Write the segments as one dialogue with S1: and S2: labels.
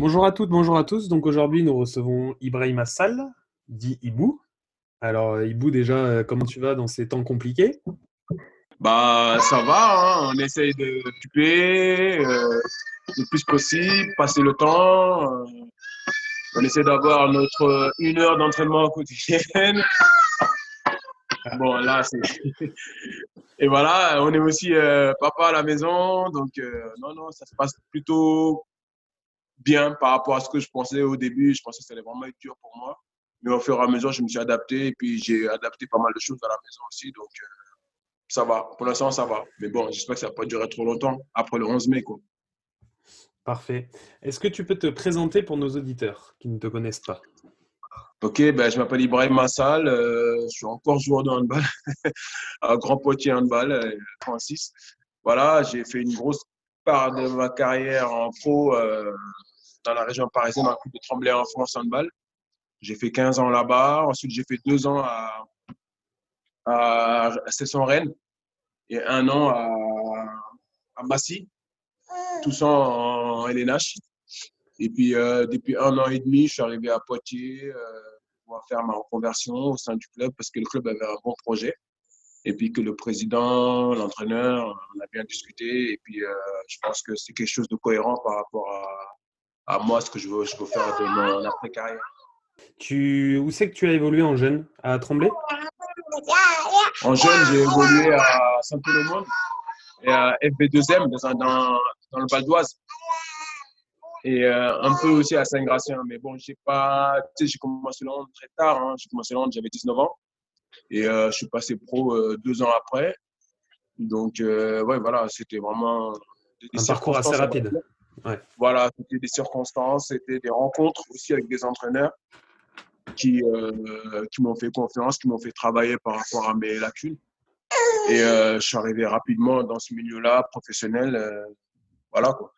S1: Bonjour à toutes, bonjour à tous. Donc aujourd'hui, nous recevons Ibrahim Assal, dit Ibou. Alors euh, Ibou, déjà, euh, comment tu vas dans ces temps compliqués?
S2: Bah, ça va, hein, on essaye de occuper euh, le plus possible, passer le temps. euh, on essaie d'avoir notre une heure d'entraînement quotidienne. Bon, là, c'est. Et voilà, on est aussi euh, papa à la maison, donc euh, non, non, ça se passe plutôt bien par rapport à ce que je pensais au début. Je pensais que ça allait vraiment être dur pour moi. Mais au fur et à mesure, je me suis adapté et puis j'ai adapté pas mal de choses à la maison aussi. Donc, euh, ça va. Pour l'instant, ça va. Mais bon, j'espère que ça va pas durer trop longtemps après le 11 mai. Quoi.
S1: Parfait. Est-ce que tu peux te présenter pour nos auditeurs qui ne te connaissent pas?
S2: Ok, ben, je m'appelle Ibrahim Massal. euh, je suis encore joueur de handball à Grand Poitiers Handball, euh, 36. Voilà, j'ai fait une grosse part de ma carrière en pro euh, dans la région parisienne, le club de Tremblay en France Handball. J'ai fait 15 ans là-bas. Ensuite, j'ai fait deux ans à, à Cesson Rennes et un an à, Massy, tout ça en LNH. Et puis, euh, depuis un an et demi, je suis arrivé à Poitiers euh, pour faire ma reconversion au sein du club parce que le club avait un bon projet. Et puis que le président, l'entraîneur, on a bien discuté. Et puis, euh, je pense que c'est quelque chose de cohérent par rapport à, à moi, ce que je veux, je veux faire de mon après-carrière.
S1: tu... Où c'est que tu as évolué en jeune? À Tremblay?
S2: En jeune, j'ai évolué à Saint-Pélémon et à FB2M dans, un- dans, dans le Val d'Oise. Et euh, un peu aussi à Saint-Gratien. Mais bon, j'ai pas, tu sais, j'ai commencé le hand très tard. hein. J'ai commencé le hand, j'avais 19 ans. Et euh, je suis passé pro euh, deux ans après. Donc, euh, ouais, voilà, c'était vraiment des,
S1: Un parcours assez rapide. Ouais.
S2: Voilà, c'était des circonstances, c'était des rencontres aussi avec des entraîneurs qui, euh, qui m'ont fait confiance, qui m'ont fait travailler par rapport à mes lacunes. Et euh, je suis arrivé rapidement dans ce milieu-là, professionnel. euh, voilà, quoi.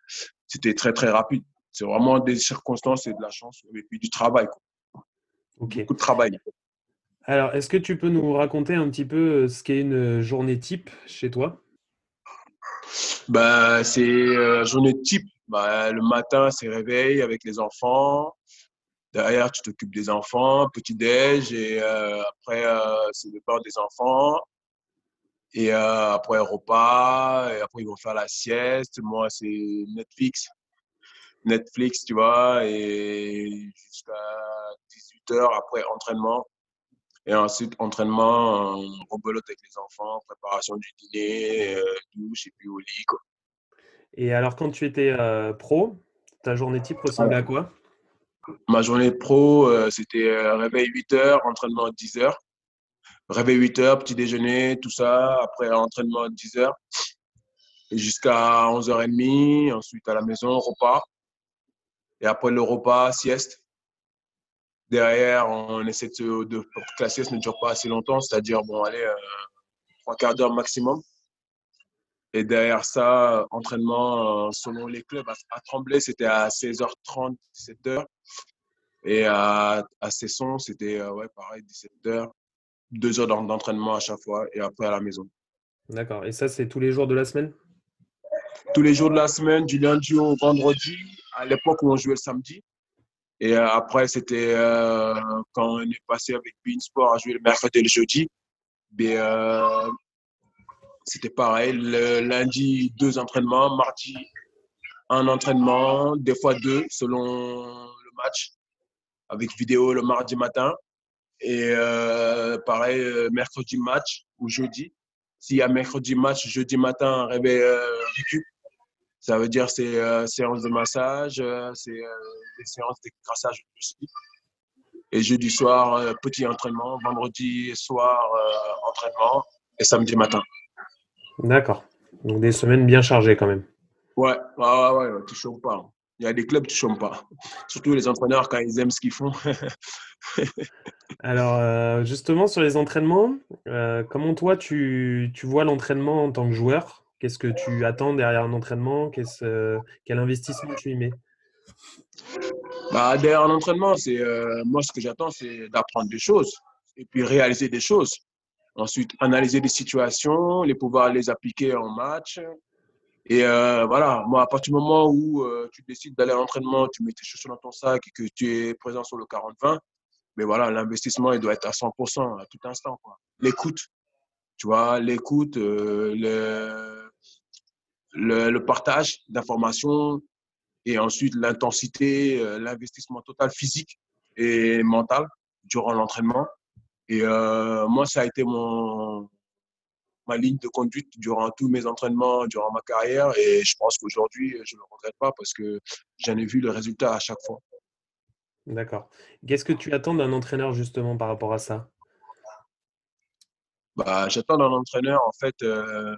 S2: C'était très, très rapide. C'est vraiment des circonstances et de la chance, et puis du travail, quoi.
S1: Ok.
S2: beaucoup de travail.
S1: Alors, est-ce que tu peux nous raconter un petit peu euh, ce qu'est une journée type chez toi?
S2: Ben, c'est euh, journée type. Ben, le matin, c'est réveil avec les enfants. Derrière, tu t'occupes des enfants, petit-déj. Et euh, après, euh, c'est le bain des enfants. Et euh, après, repas. Et après, ils vont faire la sieste. Moi, c'est Netflix. Netflix, tu vois. Et jusqu'à 18h, après, entraînement. Et ensuite, entraînement, euh, rebelote avec les enfants, préparation du dîner, euh, douche et puis au lit. Quoi.
S1: Et alors, quand tu étais euh, pro, ta journée type ressemblait à quoi?
S2: Ma journée pro, euh, c'était réveil 8h, entraînement 10h. Réveil 8h, petit déjeuner, tout ça. Après, entraînement 10h. Et jusqu'à 11h30. Ensuite, à la maison, repas. Et après le repas, sieste. Derrière, on essaie de, de pour que la sieste ne dure pas assez longtemps, c'est-à-dire, bon, allez, euh, trois quarts d'heure maximum. Et derrière ça, entraînement euh, selon les clubs. À, Tremblay, c'était à 16h30, 17h. Et à, à Cesson, c'était euh, ouais, pareil, 17h. Deux heures d'en- d'entraînement à chaque fois et après à la maison.
S1: D'accord. Et ça, c'est tous les jours de la semaine?
S2: Tous les jours de la semaine, du lundi au vendredi, à l'époque où on jouait le samedi. Et euh, après, c'était euh, quand on est passé avec Beansport à jouer le mercredi et le jeudi. Mais, euh, c'était pareil. Le lundi, deux entraînements. Mardi, un entraînement. Des fois deux, selon le match. Avec vidéo le mardi matin. Et pareil, mercredi match ou jeudi. S'il y a mercredi match, jeudi matin, réveil euh. Ça veut dire c'est euh, séance de massage, euh, c'est euh, des séances d'écrassage aussi. Et jeudi soir, petit entraînement. Vendredi soir, entraînement. Et samedi matin.
S1: D'accord. Donc, des semaines bien chargées quand même.
S2: Ouais, ouais, ouais, ouais, tu chauffes pas. hein. Il y a des clubs, tu ne chômes pas. Surtout les entraîneurs, quand ils aiment ce qu'ils font.
S1: Alors, justement, sur les entraînements, comment toi, tu, tu vois l'entraînement en tant que joueur? Qu'est-ce que tu attends derrière un entraînement? Qu'est-ce, Quel investissement tu y mets?
S2: Bah, derrière un entraînement, c'est, moi, ce que j'attends, c'est d'apprendre des choses et puis réaliser des choses. Ensuite, analyser des situations, les pouvoir les appliquer en match. Et euh, voilà, moi, à partir du moment où euh, tu décides d'aller à l'entraînement, tu mets tes chaussures dans ton sac et que tu es présent sur le 40-20, mais voilà, l'investissement, il doit être à 100% à tout instant. L'écoute, tu vois, l'écoute, euh, le, le, le, partage d'informations et ensuite l'intensité, l'investissement total physique et mental durant l'entraînement. Et euh, moi, ça a été mon, ma ligne de conduite durant tous mes entraînements, durant ma carrière. Et je pense qu'aujourd'hui, je ne le regrette pas parce que j'en ai vu le résultat à chaque fois.
S1: D'accord. Qu'est-ce que tu attends d'un entraîneur justement par rapport à ça?
S2: Bah, J'attends d'un entraîneur en fait euh,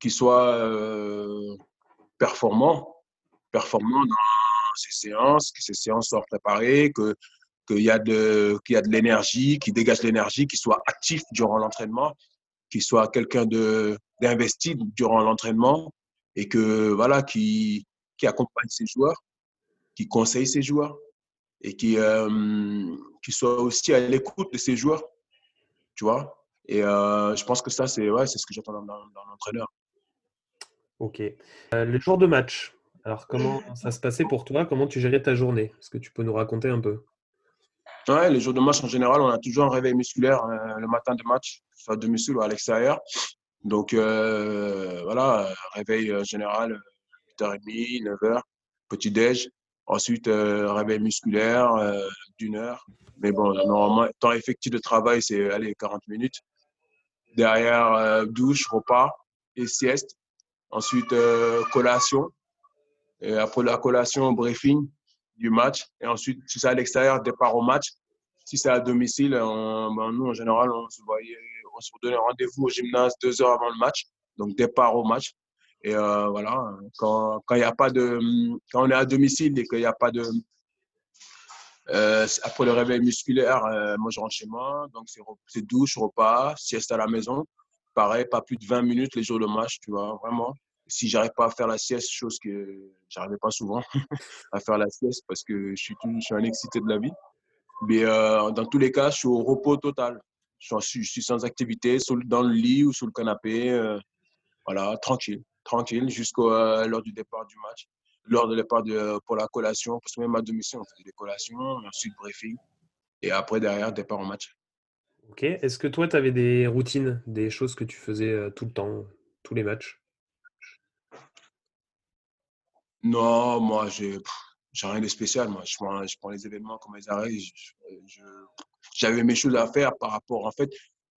S2: qui soit euh, performant, performant dans ses séances, que ses séances soient préparées, que qu'il y a de, qu'il y a de l'énergie, qui dégage l'énergie, qui soit actif durant l'entraînement, qui soit quelqu'un de, d'investi durant l'entraînement et que, voilà, qui, qui accompagne ses joueurs, qui conseille ses joueurs et qui, euh, qui soit aussi à l'écoute de ses joueurs, tu vois. Et euh, je pense que ça, c'est, ouais, ce que j'attends dans, l'entraîneur.
S1: Ok. Euh, le jour de match, alors comment ça se passait pour toi? Comment tu gérais ta journée? Est-ce que tu peux nous raconter un peu?
S2: Ouais, les jours de match, en général, on a toujours un réveil musculaire euh, le matin de match, soit à domicile ou à l'extérieur. Donc, euh, voilà, réveil euh, général, 8h30, 9h, petit-déj. Ensuite, réveil musculaire d'une heure. Mais bon, normalement, temps effectif de travail, c'est allez, 40 minutes. Derrière, douche, repas et sieste. Ensuite, collation. Et après la collation, briefing du match. Et ensuite, si c'est à l'extérieur, départ au match. Si c'est à domicile, ben, nous, en général, on se, voyait, on se donnait rendez-vous au gymnase deux heures avant le match. Donc, départ au match. Et euh, voilà, quand, quand, y a pas de, quand on est à domicile et qu'il n'y a pas de. Euh, après le réveil musculaire, euh, moi je rentre chez moi, donc c'est douche, repas, sieste à la maison. Pareil, pas plus de 20 minutes les jours de match, tu vois, vraiment si j'arrive pas à faire la sieste, chose que j'arrivais pas souvent à faire la sieste parce que je suis, je suis un excité de la vie. Mais euh, dans tous les cas, je suis au repos total. Je suis, sans activité, dans le lit ou sur le canapé. Euh, voilà, tranquille, tranquille jusqu'à euh, l'heure du départ du match. L'heure de départ de, pour la collation, parce que même à domicile, on faisait des collations, ensuite briefing. Et après, derrière, départ au match.
S1: Ok. Est-ce que toi, tu avais des routines, des choses que tu faisais tout le temps, tous les matchs?
S2: Non, moi, j'ai rien de spécial. Moi, je prends, les événements comme ils arrivent. J'avais mes choses à faire par rapport. En fait,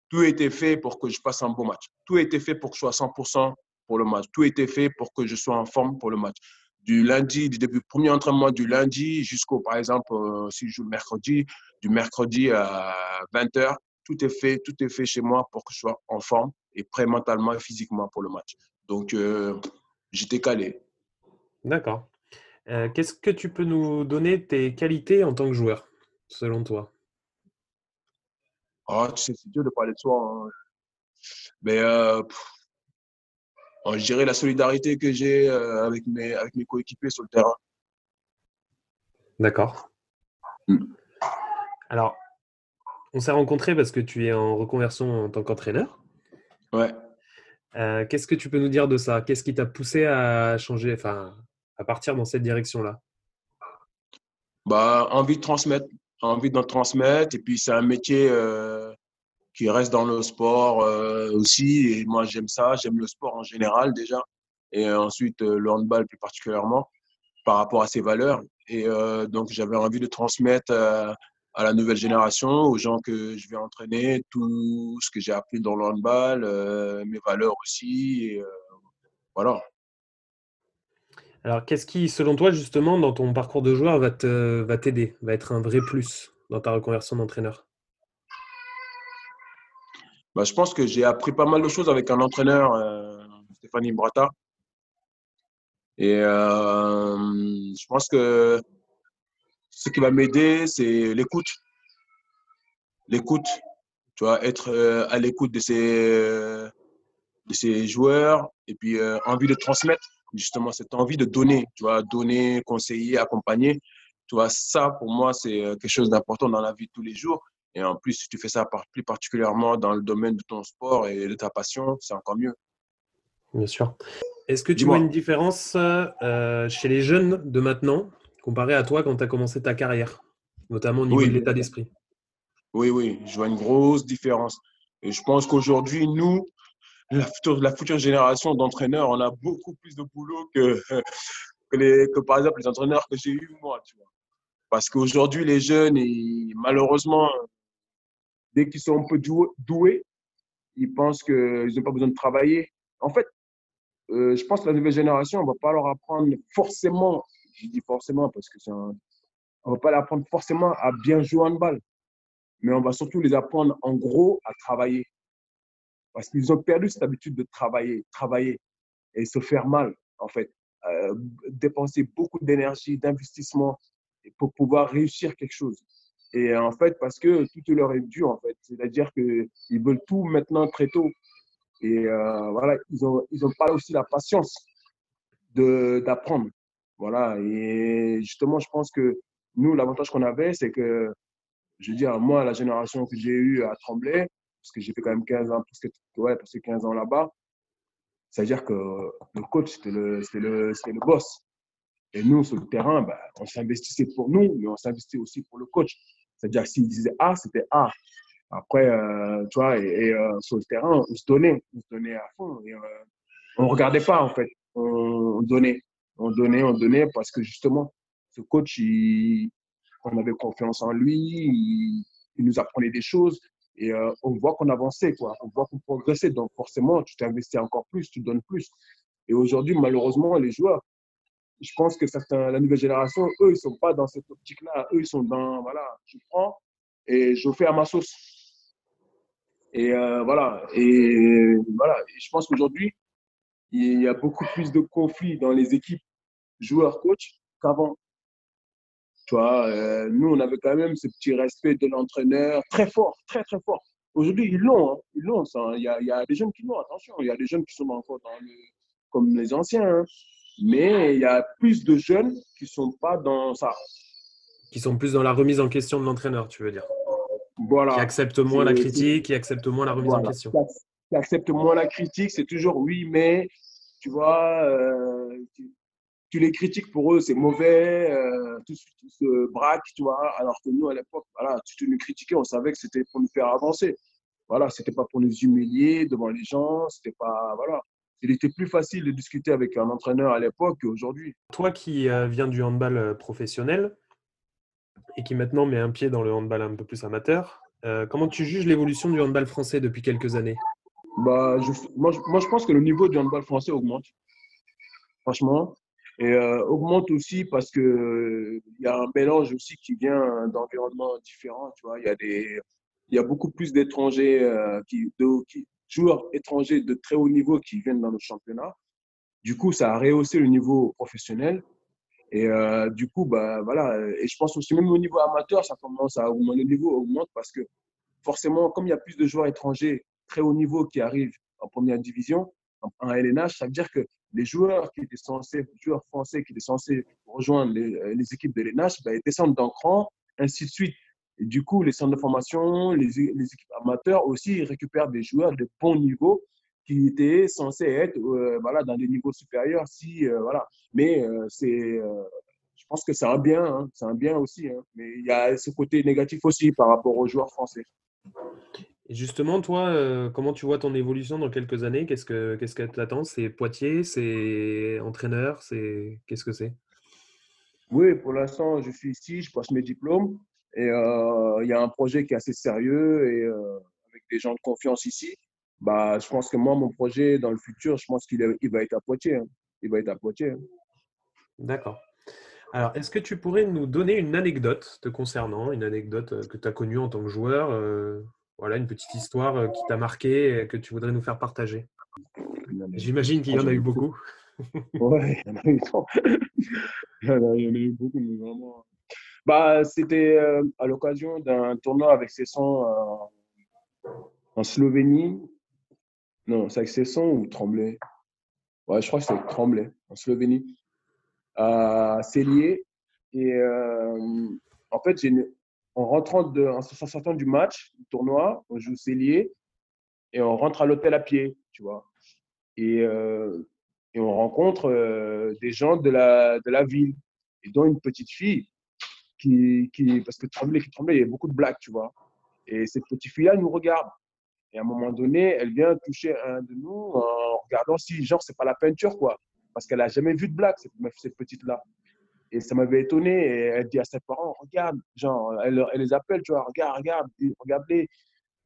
S2: tout était fait pour que je passe un bon match. Tout était fait pour que je sois 100% pour le match. Tout était fait pour que je sois en forme pour le match. Du lundi, du début, premier entraînement du lundi jusqu'au, par exemple, si je joue le mercredi, du mercredi à 20h, tout est fait, tout est fait chez moi pour que je sois en forme et prêt mentalement et physiquement pour le match. Donc, euh, j'étais calé.
S1: D'accord. Euh, qu'est-ce que tu peux nous donner tes qualités en tant que joueur, selon toi?
S2: Ah, tu sais, c'est dur de parler de soi. Hein. Mais euh, je dirais la solidarité que j'ai euh, avec mes, avec mes coéquipiers sur le terrain.
S1: D'accord. Mmh. Alors, on s'est rencontrés parce que tu es en reconversion en tant qu'entraîneur.
S2: Ouais.
S1: Qu'est-ce que tu peux nous dire de ça? Qu'est-ce qui t'a poussé à changer, enfin, à partir dans cette direction-là?
S2: Bah, Envie de transmettre, envie d'en transmettre. Et puis, c'est un métier euh, qui reste dans le sport euh, aussi. Et moi, j'aime ça. J'aime le sport en général déjà. Et ensuite, euh, le handball plus particulièrement par rapport à ses valeurs. Et donc, j'avais envie de transmettre à la nouvelle génération, aux gens que je vais entraîner, tout ce que j'ai appris dans le handball, mes valeurs aussi. Et, voilà.
S1: Alors, qu'est-ce qui, selon toi, justement, dans ton parcours de joueur, va t'aider, va, va être un vrai plus dans ta reconversion d'entraîneur?
S2: Bah, Je pense que j'ai appris pas mal de choses avec un entraîneur, euh, Stéphanie Brata. Et euh, je pense que ce qui va m'aider, c'est l'écoute. L'écoute, tu vois, être euh, à l'écoute de ces, de ces joueurs et puis euh, envie de transmettre, justement, cette envie de donner, tu vois, donner, conseiller, accompagner. Tu vois, ça, pour moi, c'est quelque chose d'important dans la vie de tous les jours. Et en plus, si tu fais ça plus particulièrement dans le domaine de ton sport et de ta passion, c'est encore mieux.
S1: Bien sûr. Est-ce que tu vois une différence euh, chez les jeunes de maintenant comparé à toi quand tu as commencé ta carrière, notamment au niveau de l'état d'esprit
S2: Oui, oui, je vois une grosse différence. Et je pense qu'aujourd'hui, nous, la future, la future génération d'entraîneurs, on a beaucoup plus de boulot que, que, les, que par exemple les entraîneurs que j'ai eu moi. Tu vois. Parce qu'aujourd'hui, les jeunes, et malheureusement, dès qu'ils sont un peu doués, ils pensent qu'ils n'ont pas besoin de travailler. En fait, euh, je pense que la nouvelle génération, on ne va pas leur apprendre forcément, je dis forcément parce que c'est on va pas leur apprendre forcément à bien jouer en balle, mais on va surtout les apprendre en gros à travailler. Parce qu'ils ont perdu cette habitude de travailler, travailler et se faire mal, en fait. Euh, dépenser beaucoup d'énergie, d'investissement pour pouvoir réussir quelque chose. Et en fait, parce que tout leur est dû, en fait. C'est-à-dire qu'ils veulent tout maintenant très tôt. Et euh, voilà, ils n'ont ils ont pas aussi la patience d'apprendre. Voilà, et justement, je pense que nous, l'avantage qu'on avait, c'est que, je veux dire, moi, la génération que j'ai eue à Tremblay, parce que j'ai fait quand même 15 ans, plus que, ouais, parce que 15 ans là-bas, c'est-à-dire que le coach, c'était le, le, le boss. Et nous, sur le terrain, ben, on s'investissait pour nous, mais on s'investissait aussi pour le coach. C'est-à-dire s'il disait A, c'était A. Après, euh, tu vois, et, euh, sur le terrain, on se donnait, on se donnait à fond. Euh, on ne regardait pas, en fait. On, donnait, on donnait, on donnait, parce que justement, ce coach, on avait confiance en lui, il, nous apprenait des choses, et on voit qu'on avançait, quoi. On voit qu'on progressait. Donc, forcément, tu t'investis encore plus, tu donnes plus. Et aujourd'hui, malheureusement, les joueurs, je pense que certains, la nouvelle génération, eux, ils ne sont pas dans cette optique-là. Eux, ils sont dans, voilà, je prends et je fais à ma sauce. Et euh, voilà. Et voilà. je pense qu'aujourd'hui, il y a beaucoup plus de conflits dans les équipes joueurs-coach qu'avant. Tu vois, euh, nous, on avait quand même ce petit respect de l'entraîneur très fort, très, très fort. Aujourd'hui, ils l'ont. Hein. ils l'ont, ça. Il y, a, il y, a, des jeunes qui l'ont, attention. Il y a des jeunes qui sont encore dans le, comme les anciens. Hein. Mais il y a plus de jeunes qui ne sont pas dans ça.
S1: Qui sont plus dans la remise en question de l'entraîneur, tu veux dire voilà. Qui acceptent moins la critique, qui acceptent moins la remise en question.
S2: Qui acceptent moins la critique, c'est toujours oui, mais tu vois, euh, tu, les critiques pour eux, c'est mauvais, euh, tout, se braque, tu vois. Alors que nous, à l'époque, voilà, tu nous critiquais, on savait que c'était pour nous faire avancer. Voilà, c'était pas pour nous humilier devant les gens, c'était pas. Voilà. Il était plus facile de discuter avec un entraîneur à l'époque qu'aujourd'hui.
S1: Toi qui euh, viens du handball professionnel, et qui maintenant met un pied dans le handball un peu plus amateur. Euh, comment tu juges l'évolution du handball français depuis quelques années?
S2: Bah, moi, je, moi, je pense que le niveau du handball français augmente, franchement. Et euh, augmente aussi parce qu'il il y a un mélange aussi qui vient d'environnements différents. Il y a y a beaucoup plus d'étrangers euh, qui, de, qui, joueurs étrangers de très haut niveau qui viennent dans le championnat. Du coup, ça a rehaussé le niveau professionnel. Et euh, du coup, bah, voilà. Et je pense aussi, même au niveau amateur, ça commence à augmenter, le niveau augmente parce que forcément, comme il y a plus de joueurs étrangers très haut niveau qui arrivent en première division, en, LNH, ça veut dire que les joueurs qui étaient censés, joueurs français qui étaient censés rejoindre les, euh, équipes de LNH, bah, ils descendent d'un cran, ainsi de suite. Du coup, les centres de formation, les, équipes amateurs aussi récupèrent des joueurs de bon niveau qui étaient censés être euh, voilà, dans des niveaux supérieurs. Si, euh, voilà. Mais c'est, je pense que c'est un bien, hein, c'est un bien aussi. Hein. Mais il y a ce côté négatif aussi par rapport aux joueurs français.
S1: Et justement, toi, comment tu vois ton évolution dans quelques années? Qu'est-ce que qu'est-ce que t'attends? C'est Poitiers C'est entraîneur C'est qu'est-ce que c'est?
S2: Oui, pour l'instant, je suis ici, je passe mes diplômes et il y a un projet qui est assez sérieux et avec des gens de confiance ici bah, je pense que moi, mon projet dans le futur, je pense qu'il il va être à Poitiers. Hein. Il va être à Poitiers. Hein.
S1: D'accord. Alors, est-ce que tu pourrais nous donner une anecdote te concernant, une anecdote euh, que tu as connue en tant que joueur euh, Voilà, une petite histoire euh, qui t'a marqué et que tu voudrais nous faire partager. J'imagine qu'il y en a eu beaucoup.
S2: Ouais, il y en a eu. Il y en a, beaucoup, mais vraiment. Bah, c'était euh, à l'occasion d'un tournoi avec Cesson euh, en Slovénie. Non, c'est avec Cesson ou Tremblay? Ouais, je crois que c'est avec Tremblay, en Slovénie. À Cellier. Et euh, en fait, j'ai en rentrant de, en sortant du match, du tournoi, on joue Cellier et on rentre à l'hôtel à pied, tu vois. Et, euh, on rencontre euh, des gens de la, ville, et dont une petite fille qui, parce que Tremblay, qui Tremblay, il y a beaucoup de blagues, tu vois. Et cette petite fille-là nous regarde. Et à un moment donné, elle vient toucher un de nous en regardant si, genre, c'est pas la peinture, quoi. Parce qu'elle a jamais vu de blague, cette petite-là. Et ça m'avait étonné. Et elle dit à ses parents, regarde, genre, elle, elle les appelle, tu vois, regarde, regarde, regardez.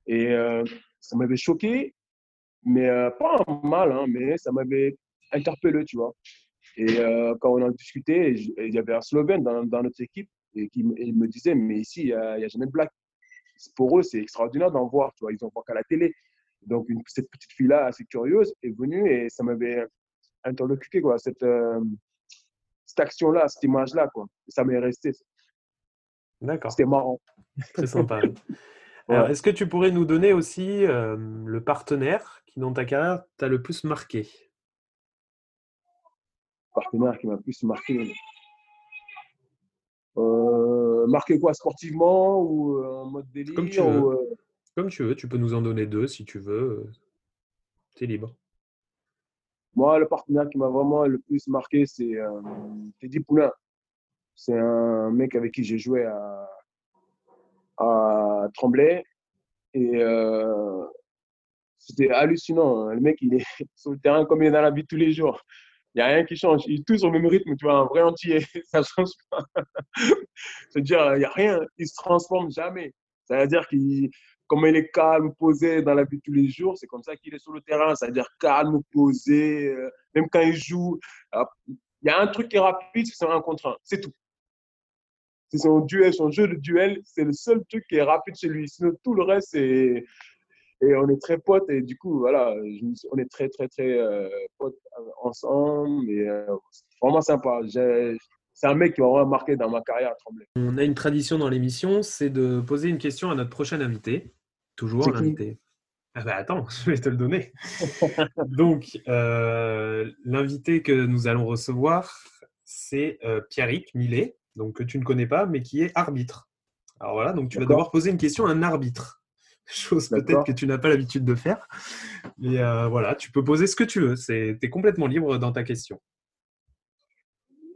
S2: Et euh, ça m'avait choqué, mais euh, pas mal, hein, mais ça m'avait interpellé, tu vois. Et euh, quand on en discutait, il y avait un Slovène dans, dans notre équipe et qui et me disait, mais ici, il n'y a, jamais de blague. Pour eux, c'est extraordinaire d'en voir, tu vois, ils en voient qu'à la télé. Donc, cette petite fille-là, assez curieuse, est venue et ça m'avait interlocuté, quoi, cette, cette action-là, cette image-là, quoi. Et ça m'est resté.
S1: D'accord,
S2: C'était marrant.
S1: très sympa. Alors, est-ce que tu pourrais nous donner aussi euh, le partenaire qui, dans ta carrière, t'a le plus marqué?
S2: Partenaire qui m'a plus marqué. Euh, marqué quoi, sportivement ou euh, en mode délire
S1: Comme tu veux.
S2: ou, euh,
S1: Comme tu veux, tu peux nous en donner deux si tu veux. Tu es libre.
S2: Moi, le partenaire qui m'a vraiment le plus marqué, c'est euh, Teddy Poulain. C'est un mec avec qui j'ai joué à, Tremblay. Et euh, c'était hallucinant. hein. Le mec, il est sur le terrain comme il est dans la vie tous les jours. Il n'y a rien qui change. Il est tous au même rythme, tu vois, un vrai entier. Ça change pas. C'est-à-dire, il n'y a rien. Il ne se transforme jamais. C'est-à-dire qu'il, comme il est calme, posé dans la vie tous les jours, c'est comme ça qu'il est sur le terrain. C'est-à-dire calme, posé. euh, Même quand il joue, euh, il y a un truc qui est rapide, c'est un contre un. C'est tout. C'est son duel, son jeu de duel, c'est le seul truc qui est rapide chez lui. Sinon, tout le reste. Et on est très potes, et du coup, voilà, on est très, très, très euh, potes euh, ensemble. Et euh, vraiment sympa. C'est un mec qui m'a vraiment marqué dans ma carrière à Tremblay.
S1: On a une tradition dans l'émission, c'est de poser une question à notre prochain invité. Toujours l'invité. Ah bah attends, je vais te le donner. Donc, euh, l'invité que nous allons recevoir, c'est euh, Pierrick Millet, donc que tu ne connais pas, mais qui est arbitre. Alors voilà, donc tu vas devoir poser une question à un arbitre. Chose peut-être que tu n'as pas l'habitude de faire. Mais euh, voilà, tu peux poser ce que tu veux. Tu es complètement libre dans ta question.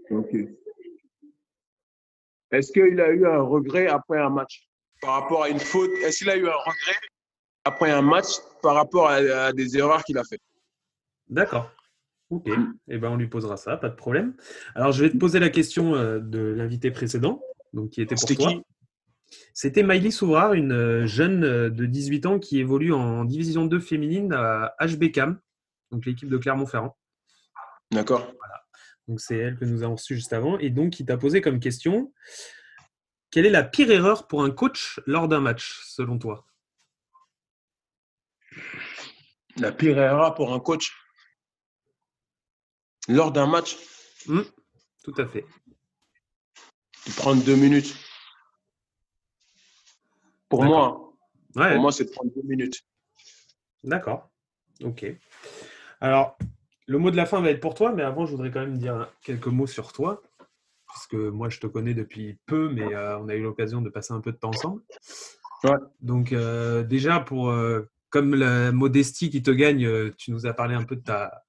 S2: Ok. Est-ce qu'il a eu un regret après un match? Par rapport à une faute, est-ce qu'il a eu un regret après un match par rapport à, à des erreurs qu'il a fait
S1: D'accord. Ok. Eh ben, on lui posera ça, pas de problème. Alors, je vais te poser la question euh, de l'invité précédent, donc qui était pour
S2: C'était
S1: toi.
S2: qui?
S1: C'était Maïlis Souvrard, une euh, jeune euh, de 18 ans qui évolue en division 2 féminine à HBCAM, donc l'équipe de Clermont-Ferrand.
S2: D'accord.
S1: Donc, c'est elle que nous avons reçue juste avant. Et donc, qui t'a posé comme question quelle est la pire erreur pour un coach lors d'un match, selon toi?
S2: La pire erreur pour un coach lors d'un match,
S1: Hmm, Tout à fait.
S2: de prendre deux minutes. Pour moi,
S1: Ouais,
S2: pour moi, c'est de prendre deux minutes.
S1: D'accord. Ok. Alors, le mot de la fin va être pour toi, mais avant, je voudrais quand même dire quelques mots sur toi, puisque moi, je te connais depuis peu, mais euh, on a eu l'occasion de passer un peu de temps ensemble.
S2: Ouais.
S1: Donc, euh, déjà, pour euh, comme la modestie qui te gagne, tu nous as parlé un peu de ta,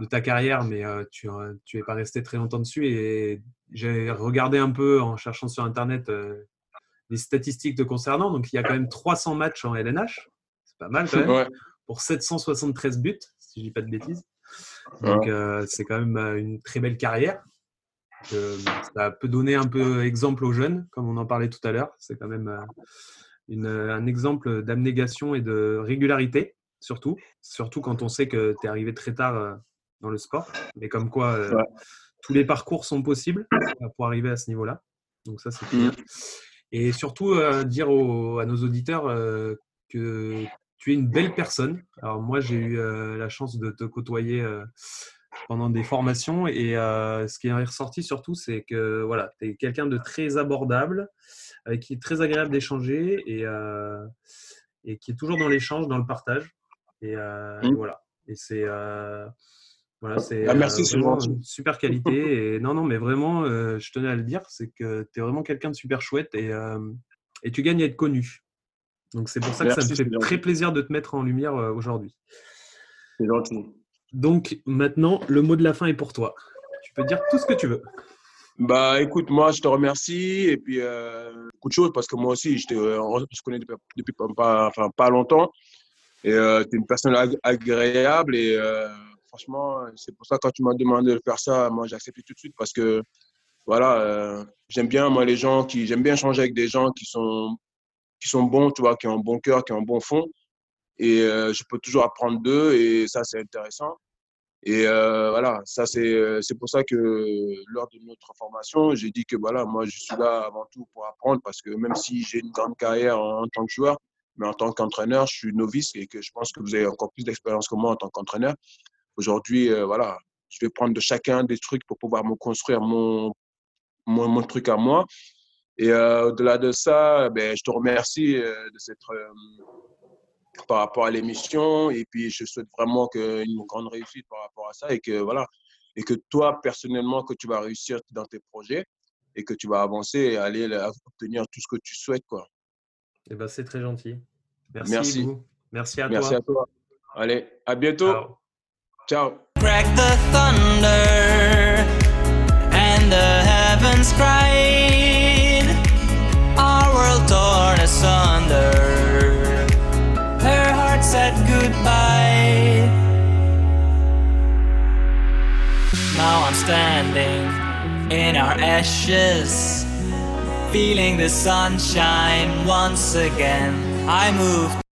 S1: de ta carrière, mais tu n'es pas resté très longtemps dessus. Et j'ai regardé un peu en cherchant sur Internet les statistiques te concernant. Donc, il y a quand même 300 matchs en LNH. C'est pas mal quand même
S2: Ouais.
S1: pour 773 buts, si je dis pas de bêtises. Donc, euh, c'est quand même euh, une très belle carrière. Euh, ça peut donner un peu exemple aux jeunes, comme on en parlait tout à l'heure. C'est quand même euh, une- un exemple d'abnégation et de régularité, surtout. Surtout quand on sait que tu es arrivé très tard dans le sport. Mais comme quoi,
S2: Ouais.
S1: tous les parcours sont possibles pour arriver à ce niveau-là. Donc, ça, c'est
S2: Mhm.
S1: bien. Et surtout, euh, dire aux- à nos auditeurs euh, que tu es une belle personne. Alors moi, j'ai eu euh, la chance de te côtoyer euh, pendant des formations. Et ce qui est ressorti surtout, c'est que voilà, tu es quelqu'un de très abordable, avec qui est très agréable d'échanger et, et qui est toujours dans l'échange, dans le partage. Et, mmh. voilà. Et c'est voilà, c'est
S2: ah, merci,
S1: une super qualité. et non, non, mais vraiment, je tenais à le dire, c'est que tu es vraiment quelqu'un de super chouette et, et tu gagnes à être connu. Donc c'est pour ça que ça me fait très plaisir de te mettre en lumière aujourd'hui.
S2: C'est gentil.
S1: Donc maintenant, le mot de la fin est pour toi. Tu peux dire tout ce que tu veux.
S2: Bah écoute, moi je te remercie et puis beaucoup de choses parce que moi aussi je te connais depuis, pas, enfin, pas longtemps et tu es une personne agréable et franchement, c'est pour ça que quand tu m'as demandé de faire ça, moi j'ai accepté tout de suite parce que voilà, euh, j'aime bien moi les gens qui j'aime bien échanger avec des gens qui sont qui sont bons, tu vois, qui ont un bon cœur, qui ont un bon fond et euh, je peux toujours apprendre d'eux et ça c'est intéressant. Et euh, voilà, ça c'est c'est pour ça que lors de notre formation, j'ai dit que voilà, moi je suis là avant tout pour apprendre parce que même si j'ai une grande carrière en, tant que joueur, mais en tant qu'entraîneur, je suis novice et que je pense que vous avez encore plus d'expérience que moi en tant qu'entraîneur. Aujourd'hui, euh, voilà, je vais prendre de chacun des trucs pour pouvoir me construire mon, mon, truc à moi. Et euh, au-delà de ça, ben, je te remercie euh, de cette, par rapport à l'émission. Et puis, je souhaite vraiment que, une grande réussite par rapport à ça. Et que, voilà, et que toi, personnellement, que tu vas réussir dans tes projets et que tu vas avancer et aller obtenir tout ce que tu souhaites. Quoi.
S1: Eh ben, c'est très gentil.
S2: Merci. Merci,
S1: Merci à
S2: toi. Merci à toi. Allez, à bientôt. Ciao.
S3: Crack I'm standing in our ashes, feeling the sunshine once again. I moved.